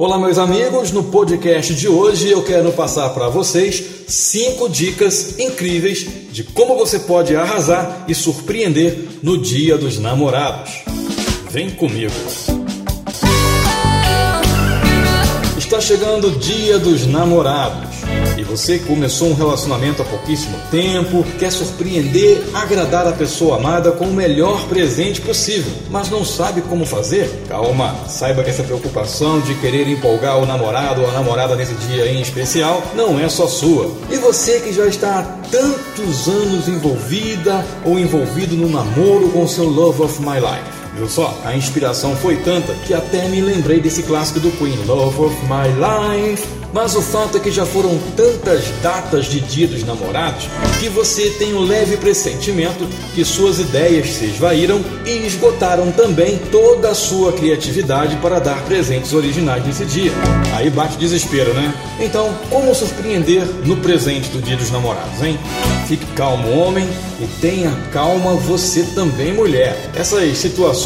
Olá, meus amigos. No podcast de hoje eu quero passar para vocês cinco dicas incríveis de como você pode arrasar e surpreender no Dia dos Namorados. Vem comigo. Está chegando o Dia dos Namorados. E você começou um relacionamento há pouquíssimo tempo, quer surpreender, agradar a pessoa amada com o melhor presente possível, mas não sabe como fazer? Calma, saiba que essa preocupação de querer empolgar o namorado ou a namorada nesse dia em especial não é só sua. E você que já está há tantos anos envolvida ou envolvido no namoro com seu love of my life? Viu só? A inspiração foi tanta que até me lembrei desse clássico do Queen, Love of My Life. Mas o fato é que já foram tantas datas de Dia dos Namorados que você tem um leve pressentimento que suas ideias se esvaíram e esgotaram também toda a sua criatividade para dar presentes originais nesse dia. Aí bate desespero, né? Então, como surpreender no presente do Dia dos Namorados, hein? Fique calmo, homem, e tenha calma você também, mulher. Essas situações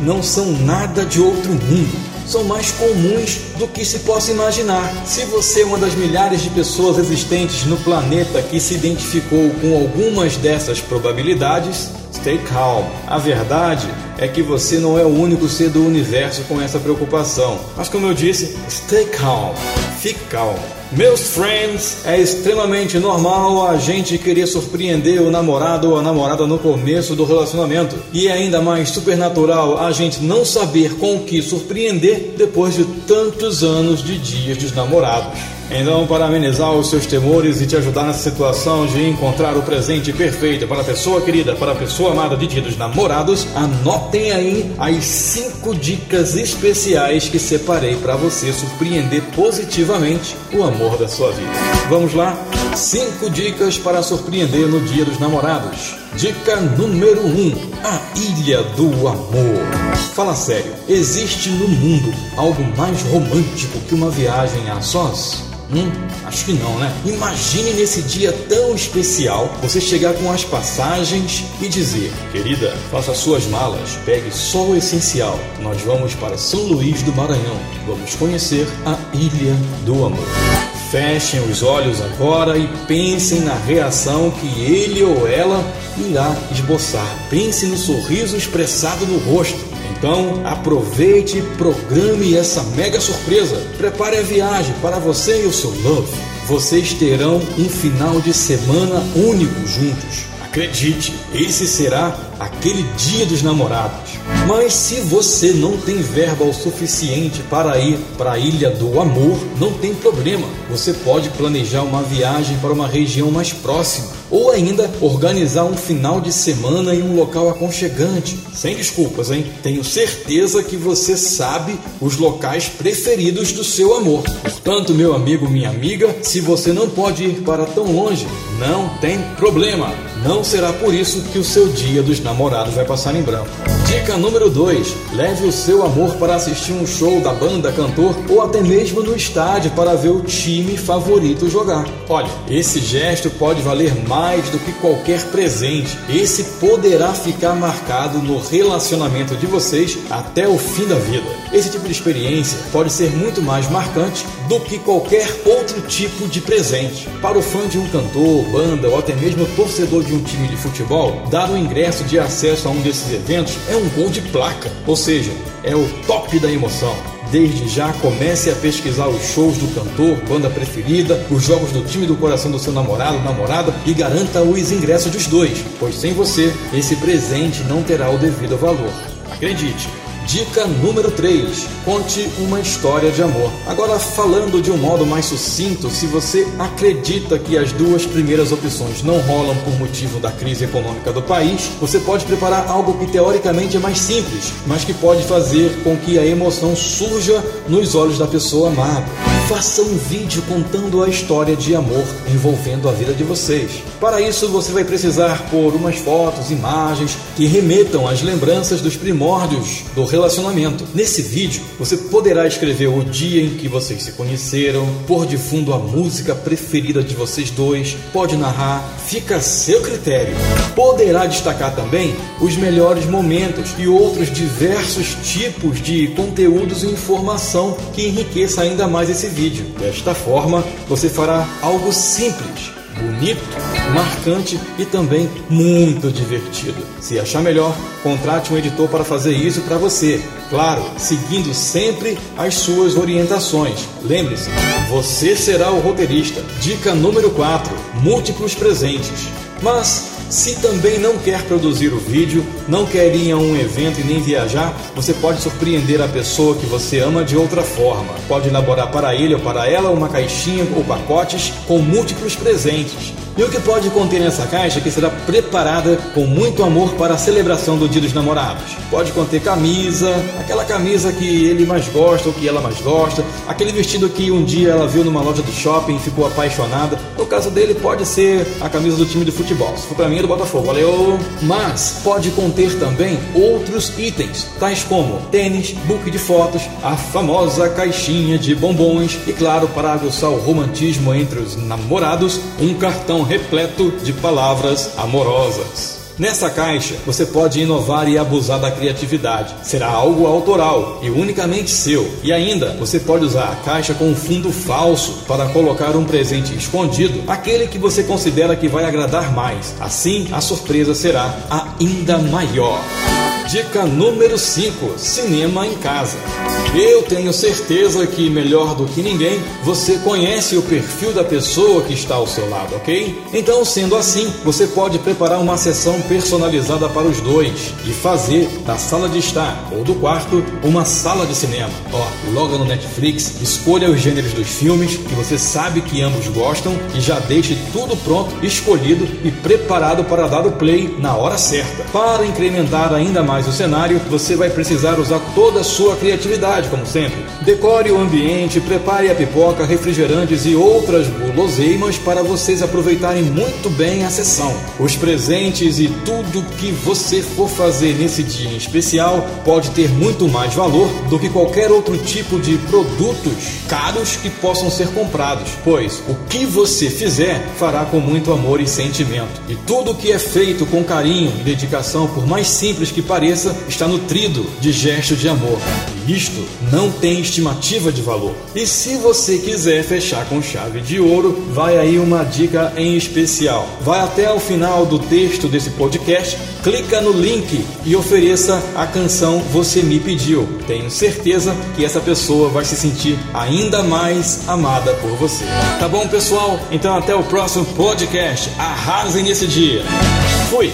não são nada de outro mundo são mais comuns do que se possa imaginar. Se você é uma das milhares de pessoas existentes no planeta que se identificou com algumas dessas probabilidades, stay calm. A verdade é que você não é o único ser do universo com essa preocupação. Mas como eu disse, stay calm. Fique calmo. Meus friends, é extremamente normal a gente querer surpreender o namorado ou a namorada no começo do relacionamento. E é ainda mais supernatural a gente não saber com o que surpreender depois de tantos anos de dias dos namorados. Então, para amenizar os seus temores e te ajudar nessa situação de encontrar o presente perfeito para a pessoa querida, para a pessoa amada de dia dos namorados, anotem aí as cinco dicas especiais que separei para você surpreender positivamente o amor da sua vida. Vamos lá? Cinco dicas para surpreender no dia dos namorados. Dica número 1: um, A Ilha do Amor. Fala sério, existe no mundo algo mais romântico que uma viagem a sós? Hum, acho que não, né? Imagine nesse dia tão especial você chegar com as passagens e dizer: Querida, faça suas malas, pegue só o essencial. Nós vamos para São Luís do Maranhão. Vamos conhecer a Ilha do Amor. Fechem os olhos agora e pensem na reação que ele ou ela irá esboçar. Pense no sorriso expressado no rosto. Então, aproveite e programe essa mega surpresa. Prepare a viagem para você e o seu love. Vocês terão um final de semana único juntos. Acredite, esse será aquele dia dos namorados. Mas se você não tem verba o suficiente para ir para a Ilha do Amor, não tem problema. Você pode planejar uma viagem para uma região mais próxima ou ainda organizar um final de semana em um local aconchegante. Sem desculpas, hein? Tenho certeza que você sabe os locais preferidos do seu amor. Portanto, meu amigo, minha amiga, se você não pode ir para tão longe, não tem problema. Não será por isso que o seu dia dos namorados vai passar em branco. Dica número 2: leve o seu amor para assistir um show da banda, cantor ou até mesmo no estádio para ver o time favorito jogar. Olha, esse gesto pode valer mais do que qualquer presente. Esse poderá ficar marcado no relacionamento de vocês até o fim da vida. Esse tipo de experiência pode ser muito mais marcante do que qualquer outro tipo de presente. Para o fã de um cantor, banda ou até mesmo torcedor de um time de futebol, dar o ingresso de acesso a um desses eventos é um gol de placa, ou seja, é o top da emoção. Desde já comece a pesquisar os shows do cantor, banda preferida, os jogos do time do coração do seu namorado, namorada e garanta os ingressos dos dois, pois sem você esse presente não terá o devido valor. Acredite, Dica número 3: conte uma história de amor. Agora, falando de um modo mais sucinto, se você acredita que as duas primeiras opções não rolam por motivo da crise econômica do país, você pode preparar algo que teoricamente é mais simples, mas que pode fazer com que a emoção surja nos olhos da pessoa amada. Faça um vídeo contando a história de amor envolvendo a vida de vocês. Para isso, você vai precisar pôr umas fotos, imagens que remetam às lembranças dos primórdios do relacionamento. Nesse vídeo, você poderá escrever o dia em que vocês se conheceram, pôr de fundo a música preferida de vocês dois, pode narrar, fica a seu critério. Poderá destacar também os melhores momentos e outros diversos tipos de conteúdos e informação que enriqueça ainda mais esse vídeo. Desta forma, você fará algo simples, bonito, marcante e também muito divertido. Se achar melhor, contrate um editor para fazer isso para você. Claro, seguindo sempre as suas orientações. Lembre-se, você será o roteirista. Dica número 4: múltiplos presentes. Mas se também não quer produzir o vídeo, não quer ir a um evento e nem viajar, você pode surpreender a pessoa que você ama de outra forma. Pode elaborar para ele ou para ela uma caixinha ou pacotes com múltiplos presentes. E o que pode conter nessa caixa que será preparada com muito amor para a celebração do Dia dos Namorados? Pode conter camisa, aquela camisa que ele mais gosta ou que ela mais gosta, aquele vestido que um dia ela viu numa loja do shopping e ficou apaixonada. No caso dele, pode ser a camisa do time de futebol. Se for para mim, é do Botafogo, valeu! Mas pode conter também outros itens, tais como tênis, book de fotos, a famosa caixinha de bombons e, claro, para aguçar o romantismo entre os namorados, um cartão repleto de palavras amorosas. Nessa caixa, você pode inovar e abusar da criatividade. Será algo autoral e unicamente seu. E ainda, você pode usar a caixa com um fundo falso para colocar um presente escondido, aquele que você considera que vai agradar mais. Assim, a surpresa será ainda maior. Dica número 5: Cinema em casa. Eu tenho certeza que, melhor do que ninguém, você conhece o perfil da pessoa que está ao seu lado, ok? Então, sendo assim, você pode preparar uma sessão personalizada para os dois e fazer da sala de estar ou do quarto uma sala de cinema. Ó, logo no Netflix, escolha os gêneros dos filmes que você sabe que ambos gostam e já deixe tudo pronto, escolhido e preparado para dar o play na hora certa. Para incrementar ainda mais o cenário, você vai precisar usar toda a sua criatividade, como sempre. Decore o ambiente, prepare a pipoca, refrigerantes e outras guloseimas para vocês aproveitarem muito bem a sessão. Os presentes e tudo que você for fazer nesse dia especial pode ter muito mais valor do que qualquer outro tipo de produtos caros que possam ser comprados, pois o que você fizer fará com muito amor e sentimento. E tudo que é feito com carinho e dedicação, por mais simples que pareça, está nutrido de gesto de amor. E isto não tem estimativa de valor. E se você quiser fechar com chave de ouro, vai aí uma dica em especial. Vai até o final do texto desse podcast, clica no link e ofereça a canção Você Me Pediu. Tenho certeza que essa pessoa vai se sentir ainda mais amada por você. Tá bom, pessoal? Então até o próximo podcast. Arrasem nesse dia. Fui!